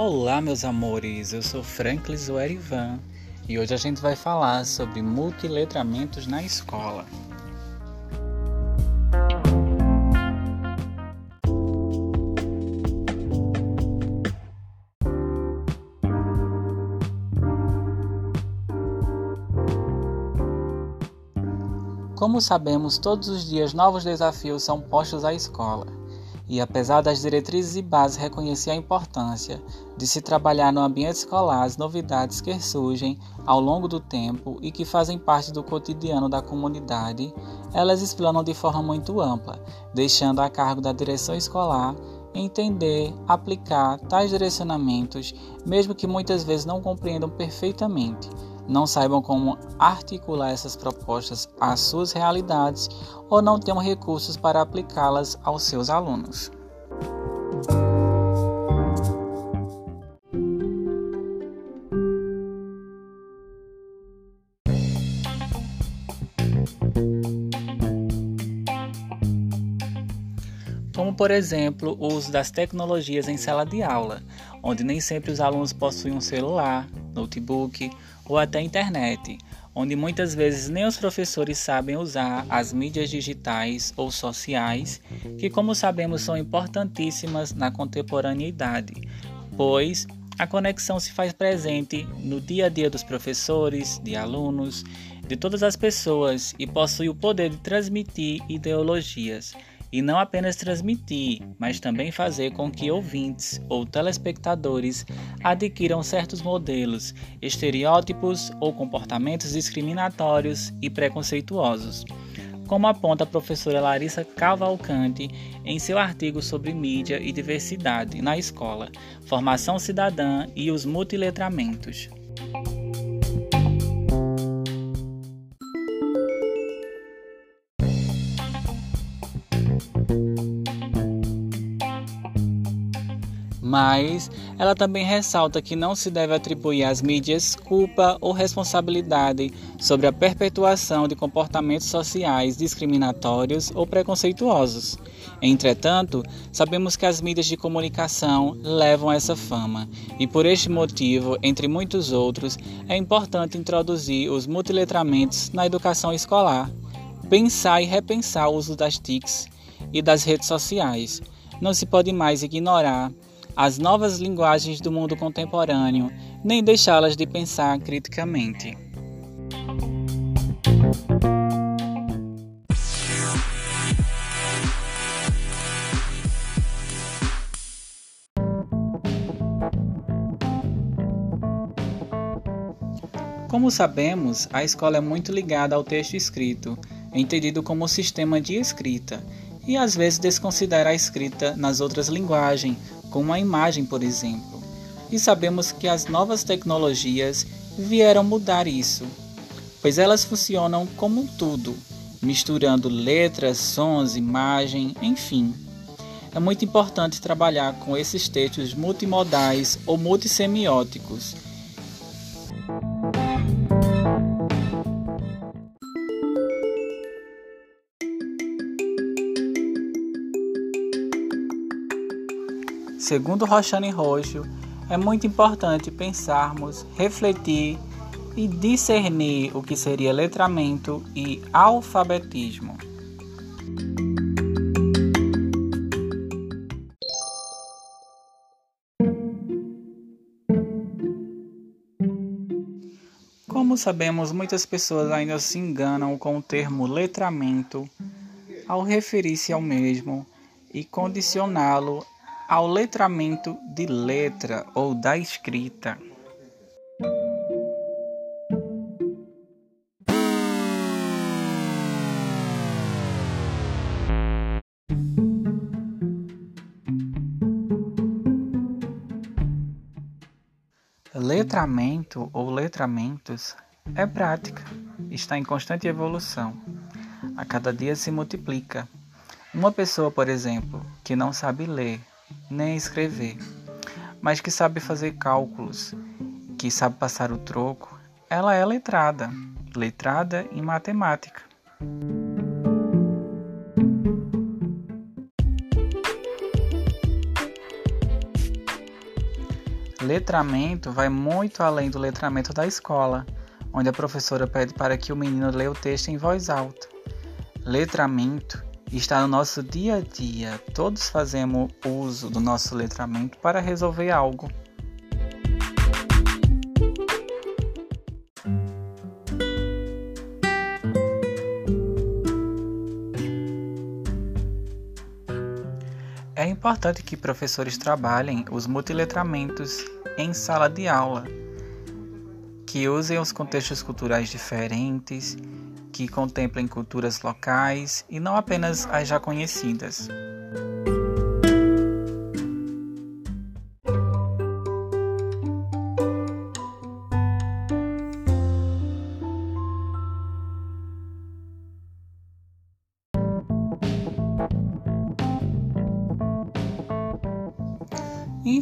Olá, meus amores, eu sou Franklin Zoerivan e hoje a gente vai falar sobre multiletramentos na escola. Como sabemos, todos os dias novos desafios são postos à escola. E apesar das diretrizes e bases reconhecer a importância de se trabalhar no ambiente escolar as novidades que surgem ao longo do tempo e que fazem parte do cotidiano da comunidade, elas explanam de forma muito ampla, deixando a cargo da direção escolar entender, aplicar tais direcionamentos, mesmo que muitas vezes não compreendam perfeitamente, não saibam como articular essas propostas às suas realidades ou não tenham recursos para aplicá-las aos seus alunos. como por exemplo o uso das tecnologias em sala de aula, onde nem sempre os alunos possuem um celular, notebook ou até internet, onde muitas vezes nem os professores sabem usar as mídias digitais ou sociais, que, como sabemos, são importantíssimas na contemporaneidade, pois a conexão se faz presente no dia a dia dos professores, de alunos, de todas as pessoas e possui o poder de transmitir ideologias e não apenas transmitir, mas também fazer com que ouvintes ou telespectadores adquiram certos modelos, estereótipos ou comportamentos discriminatórios e preconceituosos. Como aponta a professora Larissa Cavalcante em seu artigo sobre mídia e diversidade na escola, formação cidadã e os multiletramentos. Mas ela também ressalta que não se deve atribuir às mídias culpa ou responsabilidade sobre a perpetuação de comportamentos sociais discriminatórios ou preconceituosos. Entretanto, sabemos que as mídias de comunicação levam essa fama, e por este motivo, entre muitos outros, é importante introduzir os multiletramentos na educação escolar, pensar e repensar o uso das TICs e das redes sociais. Não se pode mais ignorar as novas linguagens do mundo contemporâneo, nem deixá-las de pensar criticamente. Como sabemos, a escola é muito ligada ao texto escrito, entendido como sistema de escrita, e às vezes desconsidera a escrita nas outras linguagens, como a imagem, por exemplo. E sabemos que as novas tecnologias vieram mudar isso, pois elas funcionam como um tudo, misturando letras, sons, imagem, enfim. É muito importante trabalhar com esses textos multimodais ou multissemióticos Segundo Roxane Roxo, é muito importante pensarmos, refletir e discernir o que seria letramento e alfabetismo. Como sabemos, muitas pessoas ainda se enganam com o termo letramento ao referir-se ao mesmo e condicioná-lo ao letramento de letra ou da escrita. Letramento ou letramentos é prática, está em constante evolução. A cada dia se multiplica. Uma pessoa, por exemplo, que não sabe ler nem escrever, mas que sabe fazer cálculos, que sabe passar o troco, ela é letrada, letrada em matemática. letramento vai muito além do letramento da escola, onde a professora pede para que o menino leia o texto em voz alta. Letramento está no nosso dia a dia. Todos fazemos uso do nosso letramento para resolver algo. É importante que professores trabalhem os multiletramentos em sala de aula, que usem os contextos culturais diferentes, que contemplem culturas locais e não apenas as já conhecidas.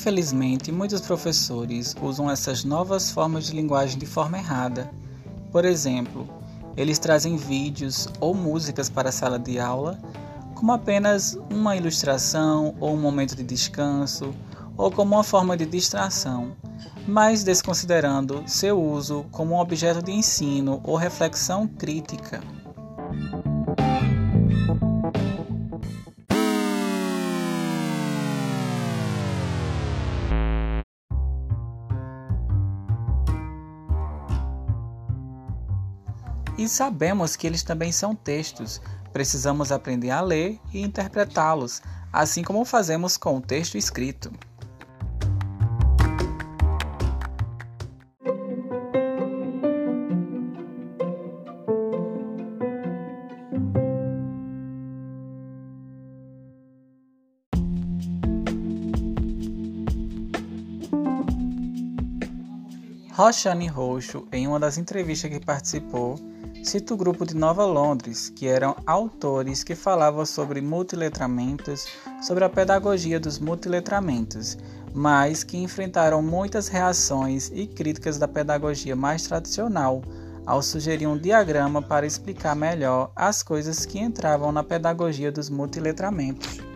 Infelizmente, muitos professores usam essas novas formas de linguagem de forma errada. Por exemplo, eles trazem vídeos ou músicas para a sala de aula como apenas uma ilustração ou um momento de descanso ou como uma forma de distração, mas desconsiderando seu uso como um objeto de ensino ou reflexão crítica. Sabemos que eles também são textos. Precisamos aprender a ler e interpretá-los, assim como fazemos com o texto escrito. Roxane Roxo, em uma das entrevistas que participou, Cito o grupo de Nova Londres, que eram autores que falavam sobre multiletramentos, sobre a pedagogia dos multiletramentos, mas que enfrentaram muitas reações e críticas da pedagogia mais tradicional, ao sugerir um diagrama para explicar melhor as coisas que entravam na pedagogia dos multiletramentos.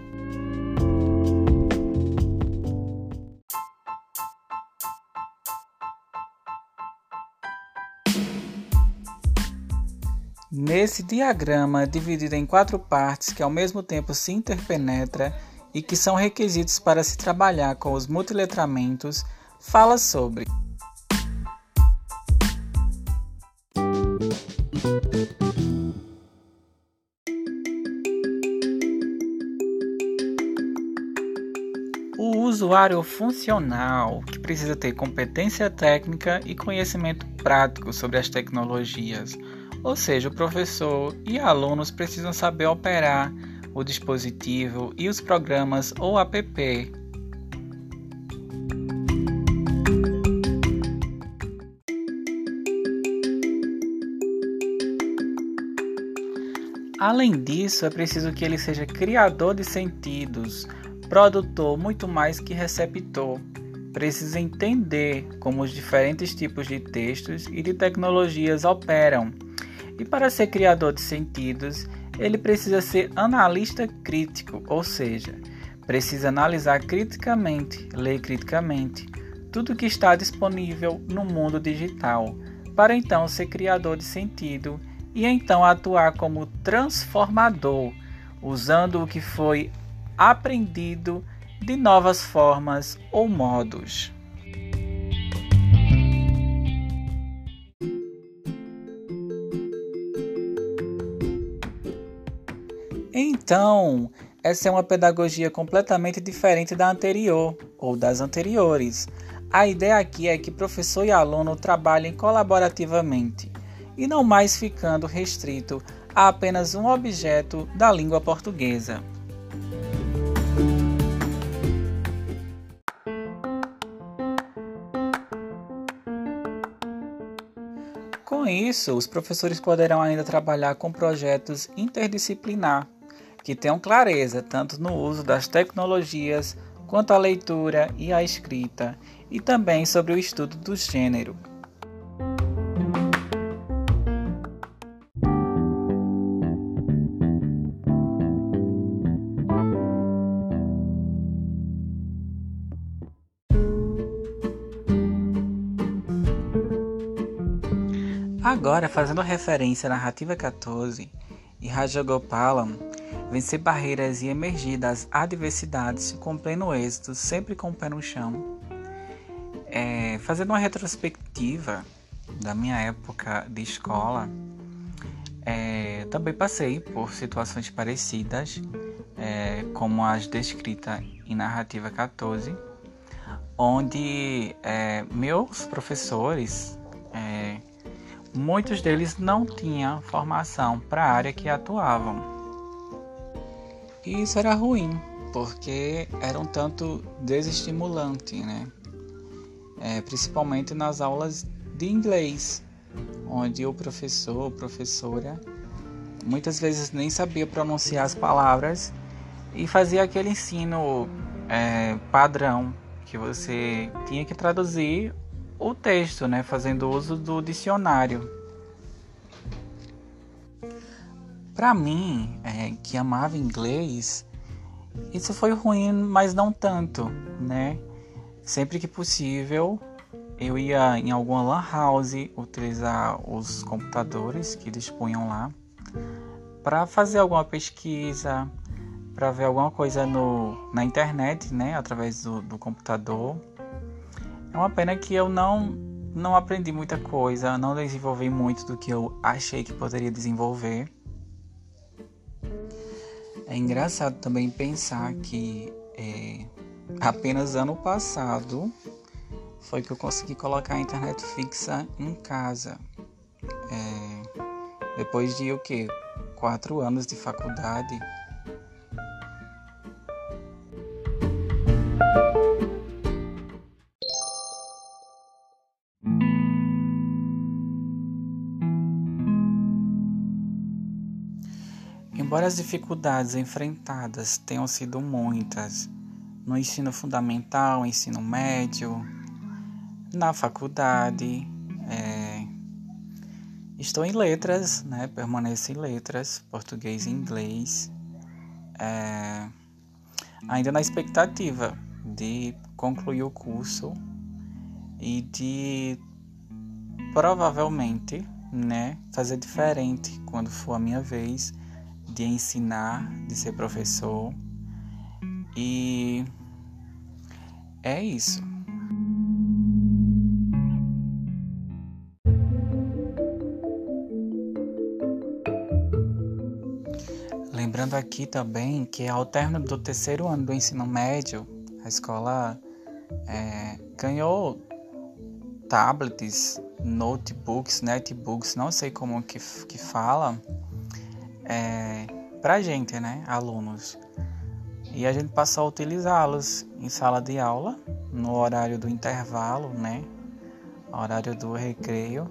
Nesse diagrama, dividido em quatro partes que ao mesmo tempo se interpenetra e que são requisitos para se trabalhar com os multiletramentos, fala sobre. O usuário funcional, que precisa ter competência técnica e conhecimento prático sobre as tecnologias ou seja, o professor e alunos precisam saber operar o dispositivo e os programas ou app. Além disso, é preciso que ele seja criador de sentidos, produtor muito mais que receptor. Precisa entender como os diferentes tipos de textos e de tecnologias operam e para ser criador de sentidos, ele precisa ser analista crítico, ou seja, precisa analisar criticamente, ler criticamente tudo que está disponível no mundo digital, para então ser criador de sentido e então atuar como transformador, usando o que foi aprendido de novas formas ou modos. Então, essa é uma pedagogia completamente diferente da anterior ou das anteriores. A ideia aqui é que professor e aluno trabalhem colaborativamente e não mais ficando restrito a apenas um objeto da língua portuguesa. Com isso, os professores poderão ainda trabalhar com projetos interdisciplinar que tenham clareza tanto no uso das tecnologias quanto à leitura e à escrita, e também sobre o estudo do gênero. Agora, fazendo referência à narrativa 14 e Rajagopalam, vencer barreiras e emergir das adversidades com pleno êxito, sempre com o pé no chão. É, fazendo uma retrospectiva da minha época de escola, é, também passei por situações parecidas, é, como as descritas em Narrativa 14, onde é, meus professores, é, muitos deles não tinham formação para a área que atuavam. E isso era ruim, porque era um tanto desestimulante, né? É, principalmente nas aulas de inglês, onde o professor ou professora muitas vezes nem sabia pronunciar as palavras e fazia aquele ensino é, padrão que você tinha que traduzir o texto, né, fazendo uso do dicionário. Para mim, é, que amava inglês, isso foi ruim, mas não tanto, né? Sempre que possível, eu ia em alguma lan house utilizar os computadores que dispunham lá para fazer alguma pesquisa, para ver alguma coisa no, na internet, né, através do, do computador. É uma pena que eu não não aprendi muita coisa, não desenvolvi muito do que eu achei que poderia desenvolver. É engraçado também pensar que é, apenas ano passado foi que eu consegui colocar a internet fixa em casa. É, depois de o que? Quatro anos de faculdade. As dificuldades enfrentadas tenham sido muitas no ensino fundamental, ensino médio, na faculdade, é, estou em letras, né? Permaneço em letras, português e inglês. É, ainda na expectativa de concluir o curso e de provavelmente, né, fazer diferente quando for a minha vez de ensinar, de ser professor. E é isso. Lembrando aqui também que ao término do terceiro ano do ensino médio, a escola é, ganhou tablets, notebooks, netbooks, não sei como que, que fala, é, para a gente, né, alunos. E a gente passou a utilizá-los em sala de aula, no horário do intervalo, né, horário do recreio.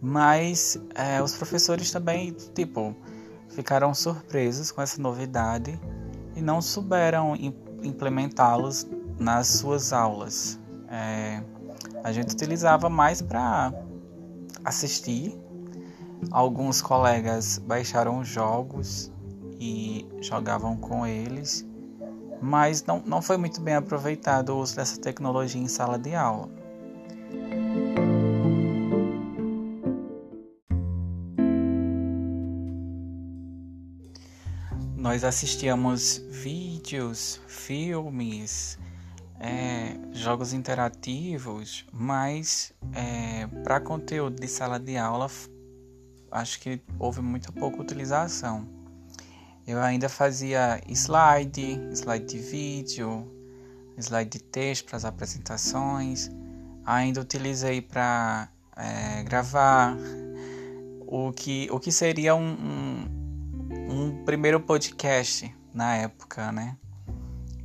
Mas é, os professores também, tipo, ficaram surpresos com essa novidade e não souberam implementá-los nas suas aulas. É, a gente utilizava mais para assistir Alguns colegas baixaram jogos e jogavam com eles, mas não, não foi muito bem aproveitado o uso dessa tecnologia em sala de aula. Nós assistíamos vídeos, filmes, é, jogos interativos, mas é, para conteúdo de sala de aula acho que houve muito pouca utilização. Eu ainda fazia slide, slide de vídeo, slide de texto para as apresentações. Ainda utilizei para é, gravar o que, o que seria um, um, um primeiro podcast na época, né?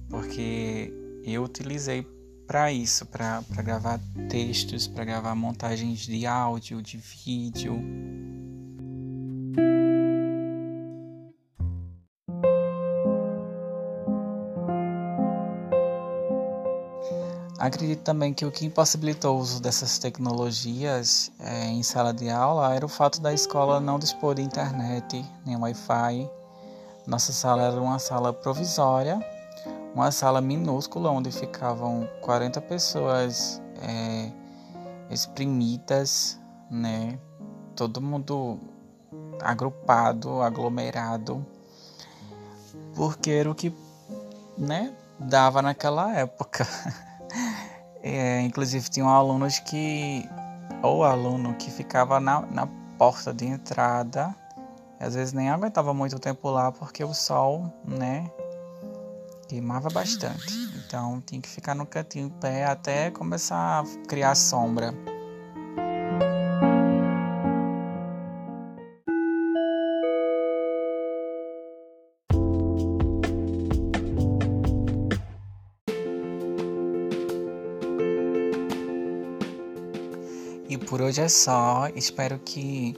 Porque eu utilizei para isso, para gravar textos, para gravar montagens de áudio, de vídeo. Acredito também que o que impossibilitou o uso dessas tecnologias é, em sala de aula era o fato da escola não dispor de internet nem Wi-Fi. Nossa sala era uma sala provisória, uma sala minúscula onde ficavam 40 pessoas é, exprimidas, né, todo mundo agrupado, aglomerado, porque era o que né, dava naquela época. É, inclusive tinham alunos que, ou aluno que ficava na, na porta de entrada, às vezes nem aguentava muito tempo lá porque o sol, né, queimava bastante. Então tinha que ficar no cantinho em pé até começar a criar sombra. Hoje é só. Espero que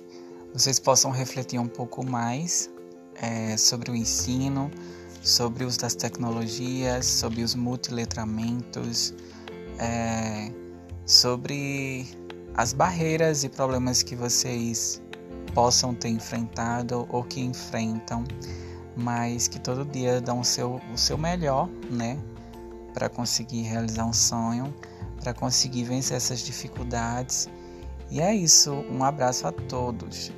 vocês possam refletir um pouco mais é, sobre o ensino, sobre o uso das tecnologias, sobre os multiletramentos, é, sobre as barreiras e problemas que vocês possam ter enfrentado ou que enfrentam, mas que todo dia dão o seu, o seu melhor, né, para conseguir realizar um sonho, para conseguir vencer essas dificuldades e é isso, um abraço a todos.